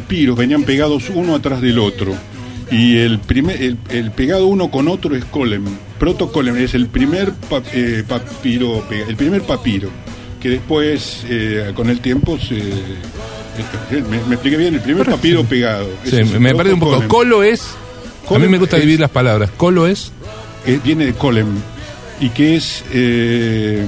papiros venían pegados uno atrás del otro. Y el, primer, el, el pegado uno con otro es colem. Protocolem es el primer eh, papiro, el primer papiro, que después, eh, con el tiempo, se... eh, Me, me expliqué bien, el primer papiro pegado. Sí, es me parece un poco. Colo es. A mí Colem me gusta es- dividir las palabras. Colo es. eh, viene de colem y que es eh,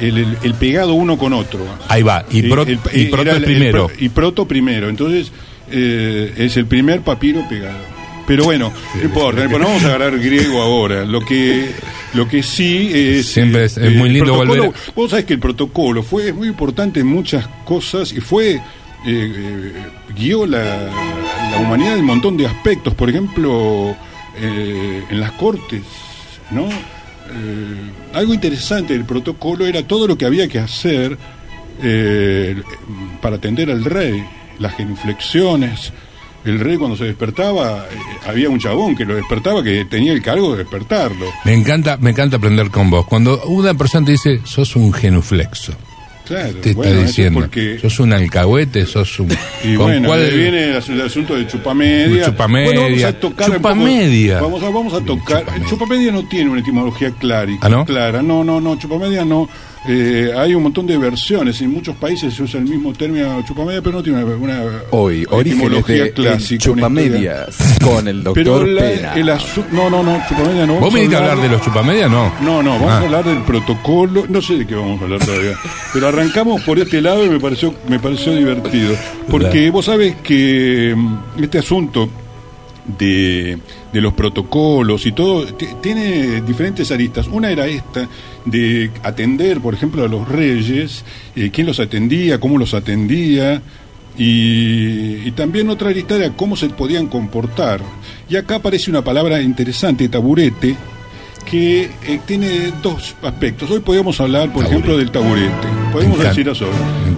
el, el- el pegado uno con otro. Ahí va. Y, Eh, pro- el- y proto es primero. y proto primero. Entonces eh, es el primer papiro pegado. Pero bueno, no importa, no vamos a agarrar griego ahora. Lo que lo que sí es. Siempre es- es eh, muy lindo volver Vos sabés que el protocolo fue muy importante en muchas cosas y fue. eh, eh, guió la, la humanidad en un montón de aspectos. Por ejemplo, eh, en las cortes, ¿no? Eh, algo interesante del protocolo era todo lo que había que hacer eh, para atender al rey, las genuflexiones. El rey cuando se despertaba, eh, había un chabón que lo despertaba que tenía el cargo de despertarlo. Me encanta, me encanta aprender con vos. Cuando una persona te dice, sos un genuflexo, Claro, te bueno, está es diciendo, porque sos un alcahuete, sos un. Y ¿con bueno, cuál- viene el, as- el asunto de chupamedia. Chupamedia. Bueno, vamos a tocar un poco- Chupamedia. Vamos a, vamos a tocar. Chupamedia. Chupamedia no tiene una etimología clara. ¿Ah, no? Clara. No, no, no. Chupamedia no. Eh, hay un montón de versiones. En muchos países se usa el mismo término chupamedia, pero no tiene una, una Hoy, etimología de clásica. Chupamedias con el Pero doctor la- Pena. el No, no, no. Chupamedia no. ¿Vos Vamos viniste a hablar de los chupamedias? No. No, no, vamos Ah. a hablar del protocolo, no sé de qué vamos a hablar todavía, pero arrancamos por este lado y me pareció, me pareció divertido, porque vos sabés que mm, este asunto de, de los protocolos y todo tiene diferentes aristas. Una era esta de atender, por ejemplo, a los reyes, eh, quién los atendía, cómo los atendía. Y, y también otra arista era cómo se podían comportar. Y acá aparece una palabra interesante, taburete, que eh, tiene dos aspectos. Hoy podemos hablar, por Taburete. ejemplo, del taburete. Podemos decir eso.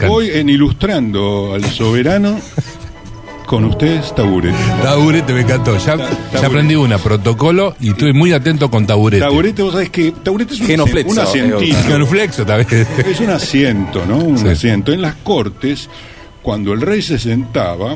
Hoy, en Ilustrando al Soberano, con ustedes, taburete. Taburete me encantó. Ya, Ta- ya taburete. aprendí una, protocolo, y estoy muy atento con taburete. Taburete, vos sabés que taburete es un, Genuflexo, un eh, asientito. Genuflexo también. Es un asiento, ¿no? Un Sí. asiento. En las cortes, cuando el rey se sentaba,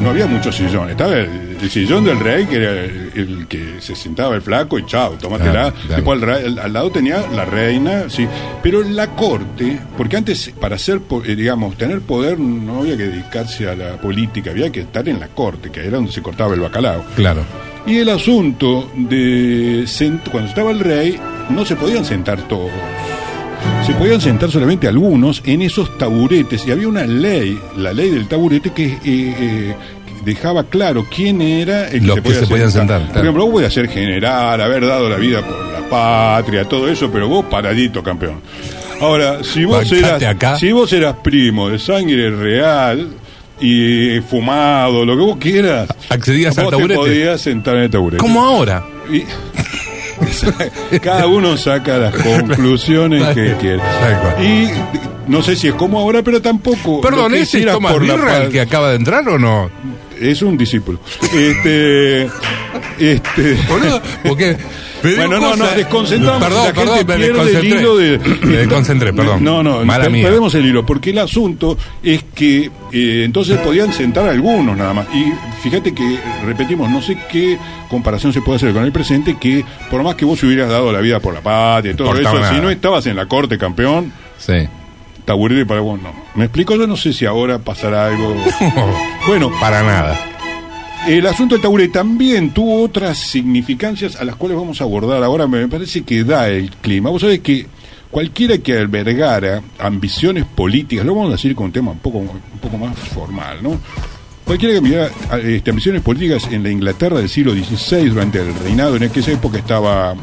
no había muchos sillones. Estaba el, el sillón del rey, que era el, el que se sentaba el flaco y chao, tómatela. Claro, claro. Después al, al- lado tenía la reina, sí. Pero en la corte, porque antes, para ser, eh, digamos, tener poder, no había que dedicarse a la política, había que estar en la corte, que era donde se cortaba el bacalao. Claro. Y el asunto de cuando estaba el rey, no se podían sentar todos. Se podían sentar solamente algunos en esos taburetes. Y había una ley, la ley del taburete, que eh, eh, dejaba claro quién era el que Los se que podía se podían sentar, Por ejemplo, vos podías ser general, haber dado la vida por la patria, todo eso, pero vos paradito, campeón. Ahora, si vos, eras, acá. si vos eras primo de sangre real y fumado, lo que vos quieras, Accedías al vos te taburete. podías sentar en el taburete. Como ahora. Y- cada uno saca las conclusiones que quiere. Y no sé si es como ahora, pero tampoco. Perdón, lo que ¿ese sí es por la el que acaba de entrar o no? Es un discípulo. Este. Este. Boludo, porque. Bueno, no, nos desconcentramos. Perdón, la perdón, gente me pierde el hilo de. Me desconcentré, perdón. No, no, Mala per- mía. perdemos el hilo, porque el asunto es que eh, entonces podían sentar algunos nada más. Y fíjate que, repetimos, no sé qué comparación se puede hacer con el presente, que por más que vos hubieras dado la vida por la patria y todo eso, si no estabas en la corte campeón, Sí. taburete para vos no. ¿Me explico? Yo no sé si ahora pasará algo. bueno, Para nada. El asunto del taburete también tuvo otras significancias a las cuales vamos a abordar ahora. Me parece que da el clima. Vos sabés que cualquiera que albergara ambiciones políticas, lo vamos a decir con un tema un poco, un poco más formal, ¿no? Cualquiera que mirara este, ambiciones políticas en la Inglaterra del siglo XVI, durante el reinado, en aquella época estaba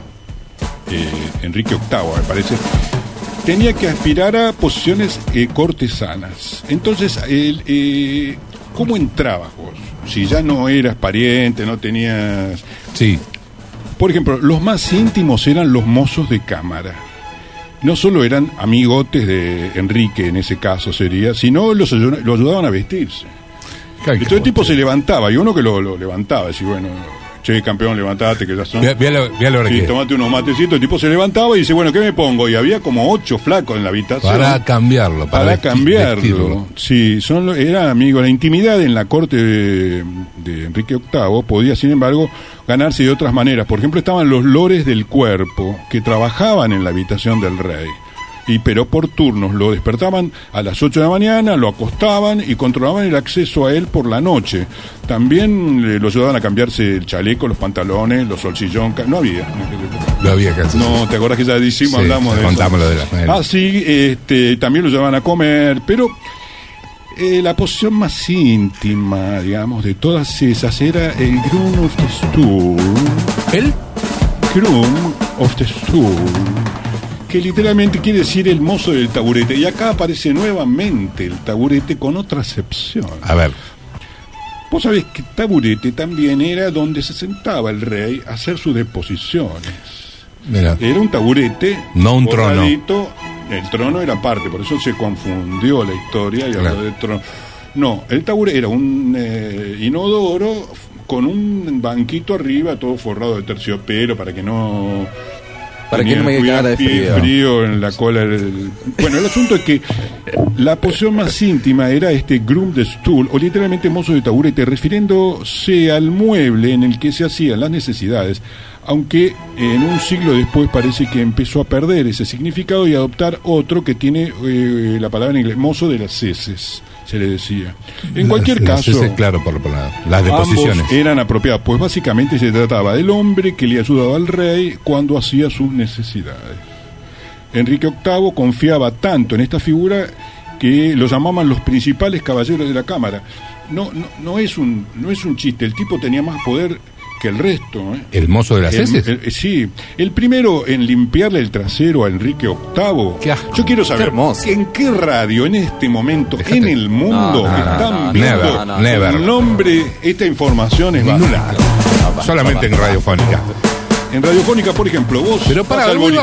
eh, Enrique VIII, me parece, tenía que aspirar a posiciones eh, cortesanas. Entonces, el, eh, ¿cómo entrabas vos? Si ya no eras pariente, no tenías... Sí. Por ejemplo, los más íntimos eran los mozos de cámara. No solo eran amigotes de Enrique, en ese caso sería, sino los, ayu- lo ayudaban a vestirse. Claro, Y todo el tipo se levantaba, y uno que lo, lo levantaba, decía, bueno, che, campeón, levantate, que ya son... Vea lo Sí, que- tomate unos matecitos, el tipo se levantaba y dice, bueno, ¿qué me pongo? Y había como ocho flacos en la habitación. Para cambiarlo. Para, cambiarlo. vestirlo. Sí, son, era amigo. La intimidad en la corte de, de Enrique VIII podía, sin embargo, ganarse de otras maneras. Por ejemplo, estaban los lores del cuerpo que trabajaban en la habitación del rey. Y pero por turnos lo despertaban a las 8 de la mañana, lo acostaban y controlaban el acceso a él por la noche. También eh, lo ayudaban a cambiarse el chaleco, los pantalones, los solsillón, no había. Lo había hacer. No, ¿te acordás que ya decimos, Sí, hablamos de contamos eso? lo de la- bueno. Ah, sí, este, también lo llevaban a comer, pero eh, la posición más íntima, digamos, de todas esas era el Groom of the Stool. ¿Él? Groom of the Stool. Que literalmente quiere decir el mozo del taburete. Y acá aparece nuevamente el taburete con otra acepción. A ver. Vos sabés que taburete también era donde se sentaba el rey a hacer sus deposiciones. Mira. Era un taburete. No un trono. El trono era parte, por eso se confundió la historia y Claro. habló de trono. No, el taburete era un eh, inodoro con un banquito arriba, todo forrado de terciopelo para que no. Para que no me cagara de frío. frío en la cola. del- Bueno, el asunto es que la posición más íntima era este groom de stool, o literalmente mozo de taburete, refiriéndose al mueble en el que se hacían las necesidades, aunque en un siglo después parece que empezó a perder ese significado y adoptar otro que tiene eh, la palabra en inglés, mozo de las heces, se le decía. En cualquier Las- caso... ese, claro, por, por la- las deposiciones. Ambos eran apropiados, pues básicamente se trataba del hombre que le ayudaba al rey cuando hacía sus necesidades. Enrique VIII confiaba tanto en esta figura que lo llamaban los principales caballeros de la cámara. No, no, no es un, no es un chiste, el tipo tenía más poder que el resto. ¿eh? ¿El mozo de las El- heces? el- sí, el primero en limpiarle el trasero a Enrique VIII. Qué asco. Yo quiero saber Qué en qué radio en este momento en el mundo No, no, están no, viendo never, never. el nombre. Esta información es basada. Solamente en radiofónica. En radiofónica, por ejemplo, vos Pero vas pará, al boliche.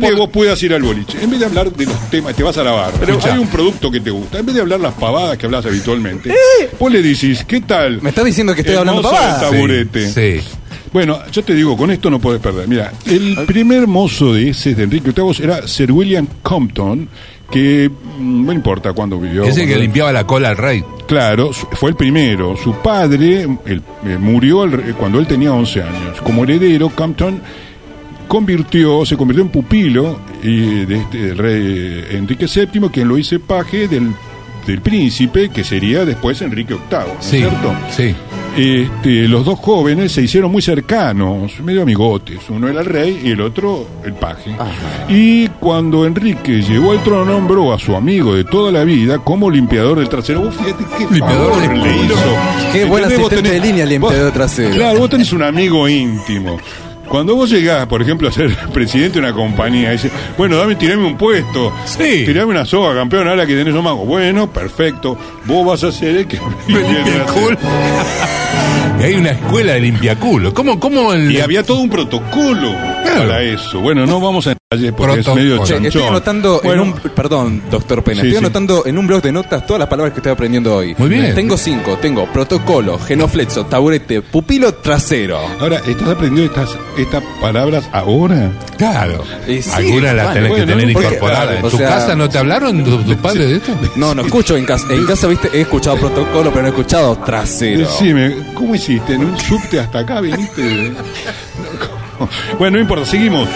que vos puedas ir al boliche. En vez de hablar de los temas, te vas a lavar. Pero Escuchá. hay un producto que te gusta. En vez de hablar las pavadas que hablas habitualmente, vos le dices, ¿qué tal? Me estás diciendo que estoy hablando pavadas. taburete. Sí. sí. Bueno, yo te digo, con esto no podés perder. Mira, el primer mozo de ese de Enrique VIII era Sir William Compton, que mm, no importa cuándo vivió. Ese que limpiaba la cola al rey. Claro, fue el primero. Su padre el- eh, murió cuando él tenía 11 años. Como heredero, Compton convirtió, se convirtió en pupilo eh, de este del rey Enrique VII, quien lo hizo paje del, del príncipe, que sería después Enrique VIII, ¿no es Sí. cierto? Sí. Este, los dos jóvenes se hicieron muy cercanos, medio amigotes. Uno era el rey y el otro el paje. Y cuando Enrique llegó al trono, nombró a su amigo de toda la vida como limpiador del trasero. Vos fíjate qué Limpiador favor le hizo. Qué buen asistente de línea, limpiador vos- trasero. Claro, vos tenés un amigo íntimo. Cuando vos llegás, por ejemplo, a ser presidente de una compañía, dices, bueno, dame, tirame un puesto, Sí. tirame una soga, campeón, ahora que tenés un mago. Bueno, perfecto, vos vas a ser el que hay una escuela de limpiaculo. ¿Cómo, cómo el. Y había todo un protocolo para eso. Bueno, no vamos a porque es Protocolo. medio Che, chanchón. estoy anotando Bueno, en un perdón, doctor Pena, Sí, estoy sí. anotando en un blog de notas todas las palabras que estoy aprendiendo hoy. Muy bien. Tengo cinco, tengo protocolo, genoflexo, taburete, pupilo trasero. Ahora, ¿estás aprendiendo estas, estas palabras ahora? Claro. Y sí, Alguna la vale, tenés bueno, que tener porque, incorporada. claro, ¿En o tu sea- casa no te hablaron tus padres de esto? No, no escucho en casa. En casa, viste, he escuchado protocolo, pero no he escuchado trasero. Decime, ¿cómo hiciste? ¿En un subte hasta acá viniste? Bueno, no importa, seguimos.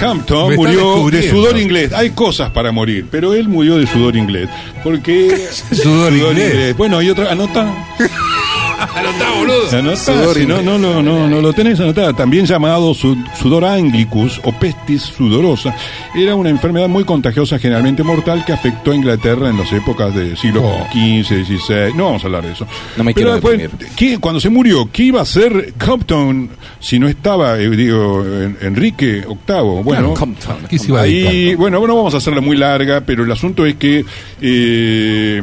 Campton murió de sudor inglés. Hay cosas para morir, pero él murió de sudor inglés. Porque. Sudor inglés. Bueno, hay otra. Anota. Anotá, boludo. Anotá, Sudor si no, no, no, no, no lo tenés anotado. También llamado su- sudor anglicus o pestis sudorosa. Era una enfermedad muy contagiosa, generalmente mortal, que afectó a Inglaterra en las épocas del siglo Oh. XV, XVI. No vamos a hablar de eso. No me Pero quiero después, ¿qué- cuando se murió, ¿qué iba a hacer Compton si no estaba, eh, digo, en- Enrique VIII? Bueno, Compton. ¿Qué se iba a Ahí, bueno, bueno, vamos a hacerla muy larga, pero el asunto es que, eh,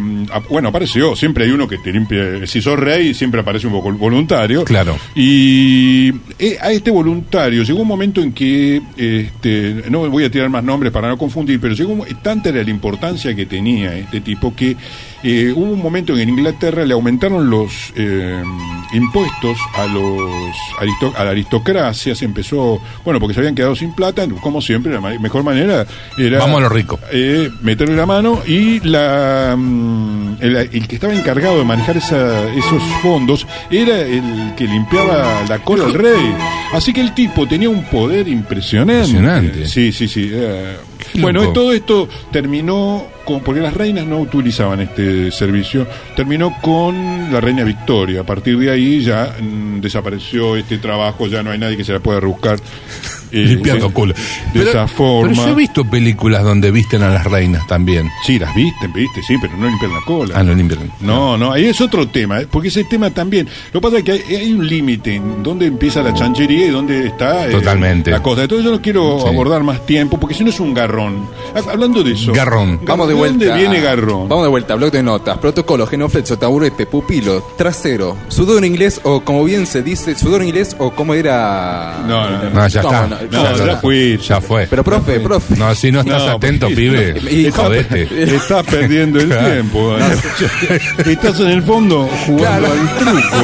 bueno, apareció, siempre hay uno que te limpia, si sos rey, siempre aparece un voluntario. Claro. Y eh, a este voluntario llegó un momento en que, este, no voy a tirar más nombres para no confundir, pero llegó un- tanta era la importancia que tenía este tipo que eh, hubo un momento en Inglaterra le aumentaron los eh, impuestos a los aristo- a la aristocracia, se empezó, bueno, porque se habían quedado sin plata, como siempre, la ma- mejor manera era Vamos a lo rico. eh, meterle la mano y la mm, el, el que estaba encargado de manejar esa- esos fondos era el que limpiaba la cola al rey. Así que el tipo tenía un poder impresionante. Impresionante. Sí, sí, sí. Bueno, todo esto terminó con, porque las reinas no utilizaban este servicio, terminó con la reina Victoria. A partir de ahí ya mm, desapareció este trabajo, ya no hay nadie que se la pueda buscar. Limpiando culo. De Pero- esa forma. Pero yo he visto películas donde visten a las reinas también. Sí, las viste, viste, sí, pero no limpian la cola. Ah, no limpian. No, no, ahí es otro tema, ¿eh? porque ese tema también. Lo que pasa es que hay, hay un límite en dónde empieza la chanchería y dónde está eh, Totalmente. la cosa. Entonces yo no quiero Sí. abordar más tiempo, porque si no es un garrón. Ha- Hablando de eso. Garrón. Vamos de vuelta. dónde viene garrón? Vamos de vuelta. Blog de notas. Protocolo, genoflexo, taburete, pupilo, trasero. Sudor en inglés o como bien se dice, sudor en inglés o como era. No, no, no. No, ya ¿Cómo está. No? No, ¿Cómo ya fue. Ya fue. Pero profe, profe. No, si no estás No, atento, pibe, Y- jodete. Estás perdiendo el Claro. tiempo. ¿eh? Estás en el fondo jugando Claro. al truco.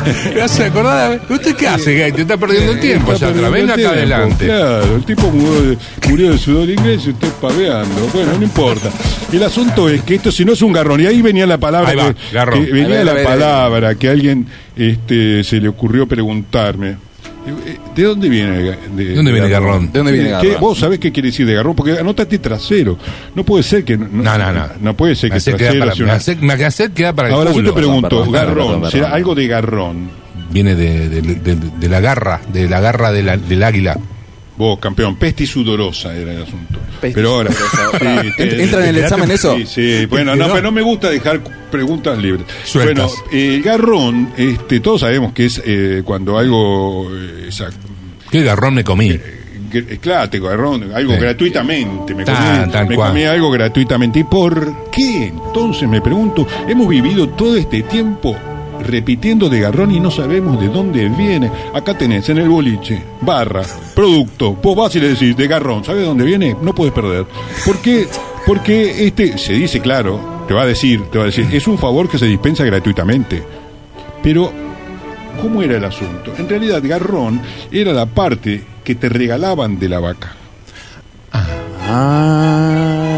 ¿Me hace acordar? ¿Usted qué hace, Gay? Te está perdiendo el tiempo, Está Yatra. perdiendo Ven el acá tiempo, adelante. Claro, el tipo murió de, murió de sudor inglés y usted paveando. Bueno, no importa. El asunto es que esto, si no es un garrón, y ahí venía la palabra. Ahí va, que, garrón. que venía A ver, la a ver, palabra que a alguien este, se le ocurrió preguntarme. Eh, ¿De dónde viene? de- ¿De dónde viene garrón? ¿De dónde viene ¿Qué- garrón? ¿Vos sabés qué quiere decir de garrón? Porque anotaste trasero. No puede ser que. No, No, no, no. No puede ser Me que quedar trasero para, sea una- hace, me hace quedar para el Ahora yo culo. te pregunto, perdón, garrón, perdón, ¿será perdón. algo de garrón? Viene de, de- de- de la garra, de la garra de la- del águila. Vos, campeón, peste y sudorosa era el asunto. Peste pero ahora. sudorosa. Sí, ¿Entra- te- entra en el examen eso? Sí, sí. Bueno, no, pero no me gusta dejar preguntas libres. Sueltas. Bueno, el garrón, este, todos sabemos que es eh, cuando algo. eh, esa- ¿Qué garrón me comí? gr- claro, te garrón, algo Sí. gratuitamente. Me, Tan, comí, me comí algo gratuitamente. ¿Y por qué? Entonces me pregunto, hemos vivido todo este tiempo repitiendo de garrón y no sabemos de dónde viene. Acá tenés en el boliche, barra, producto. Vos vas y le decís de garrón, ¿sabes de dónde viene? No puedes perder. ¿Por qué? Porque este, se dice claro, te va a decir, te va a decir, es un favor que se dispensa gratuitamente. Pero ¿Cómo era el asunto? En realidad, garrón era la parte que te regalaban de la vaca. Ah,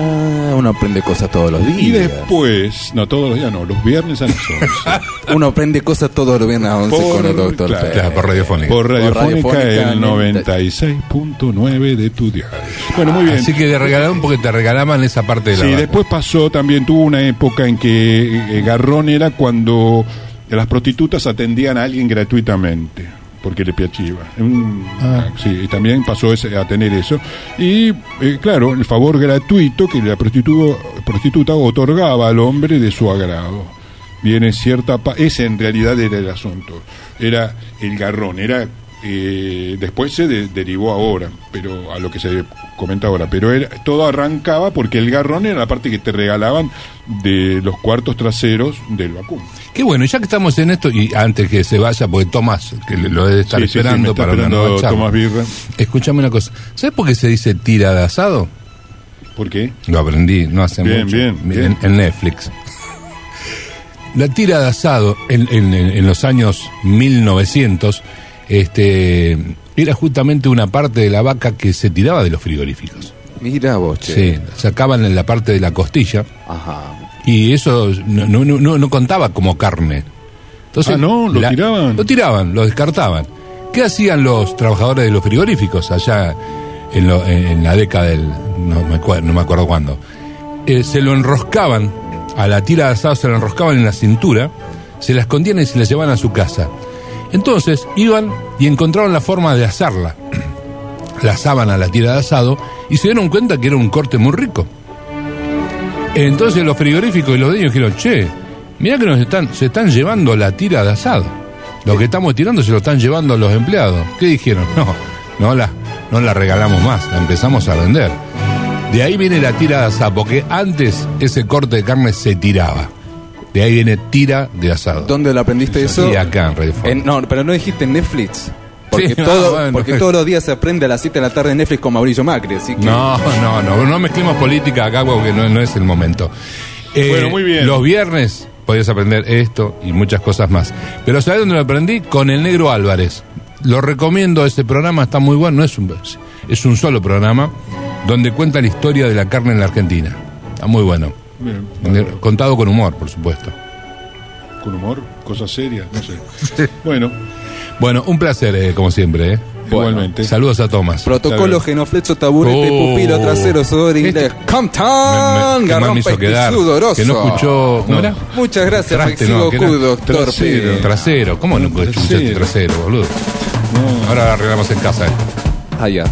uno aprende cosas todos los días. Y después, no todos los días, no, los viernes a las 11. Uno aprende cosas todos los viernes a 11 Por- con el doctor claro. Claro, por radiofónica. Por Radiofónica, Radiofónica, el 96.9 de tu diario. Bueno, muy bien. Así que te regalaron porque te regalaban esa parte de la Sí, vaca. después pasó también, tuvo una época en que eh, Garrón era cuando las prostitutas atendían a alguien gratuitamente, porque le piachiva. Ah. Sí, y también pasó ese- a tener eso. Y, eh, claro, el favor gratuito que la prostitu- prostituta otorgaba al hombre de su agrado. Viene cierta... pa- ese en realidad era el asunto. Era el garrón, era... eh, después se de- derivó ahora, pero a lo que se comenta ahora, pero era, todo arrancaba porque el garrón era la parte que te regalaban de los cuartos traseros del vacuno. Qué bueno, ya que estamos en esto, y antes que se vaya, porque Tomás, que lo debe estar Sí, sí, sí, esperando para una esperando nueva charla. Tomás Birra. Escúchame una cosa. ¿Sabes por qué se dice tira de asado? ¿Por qué? Lo aprendí no hace Bien, mucho. bien, En- bien. En, Netflix. La tira de asado en, en- en los años 1900 este, era justamente una parte de la vaca que se tiraba de los frigoríficos. Mira vos, che. Sí, sacaban en la parte de la costilla Ajá. y eso no, no, no- no- contaba como carne. Entonces, Ah, ¿no? ¿Lo tiraban? Lo tiraban, lo descartaban. ¿Qué hacían los trabajadores de los frigoríficos allá en, lo- en- en la década del... no me, acuer- no me acuerdo cuándo? Eh, se lo enroscaban, a la tira de asado se lo enroscaban en la cintura, se la escondían y se la llevaban a su casa. Entonces iban y encontraron la forma de asarla. La asaban a la tira de asado y se dieron cuenta que era un corte muy rico. Entonces los frigoríficos y los dueños dijeron, che, mira que nos están, se están llevando la tira de asado. Lo que estamos tirando se lo están llevando los empleados. ¿Qué dijeron? No, no la, no la regalamos más, la empezamos a vender. De ahí viene la tira de asado, porque antes ese corte de carne se tiraba. De ahí viene tira de asado. ¿Dónde lo aprendiste eso? Sí, acá en Radio En- no, pero no dijiste en Netflix. Porque, Sí, no, todo, bueno. porque todos los días se aprende a las 7 de la tarde en Netflix con Mauricio Macri. Así que No, no, no, no mezclemos política acá porque no, no es el momento. Eh, Bueno, muy bien. Los viernes podías aprender esto y muchas cosas más. Pero ¿sabes dónde lo aprendí? Con el negro Álvarez. Lo recomiendo, ese programa está muy bueno, no es un, es un solo programa donde cuenta la historia de la carne en la Argentina. Está muy bueno. Bien. Contado con humor, por supuesto. Con humor, cosas serias, no sé. Bueno, Bueno, un placer, eh, como siempre. eh. igualmente. Saludos a Tomás. Protocolo, Está genoflecho, taburete, Oh. pupilo, trasero, sudor inglés. Este- Compton, Me- me- que mal me hizo garrón, quedar. sudoroso. Que no escuchó. ¿Cómo No. era? Muchas gracias, Traste, no, Q, doctor trasero. Trasero. ¿Cómo no escuchaste Trasero. trasero, boludo? No. Ahora arreglamos en casa. eh. Allá.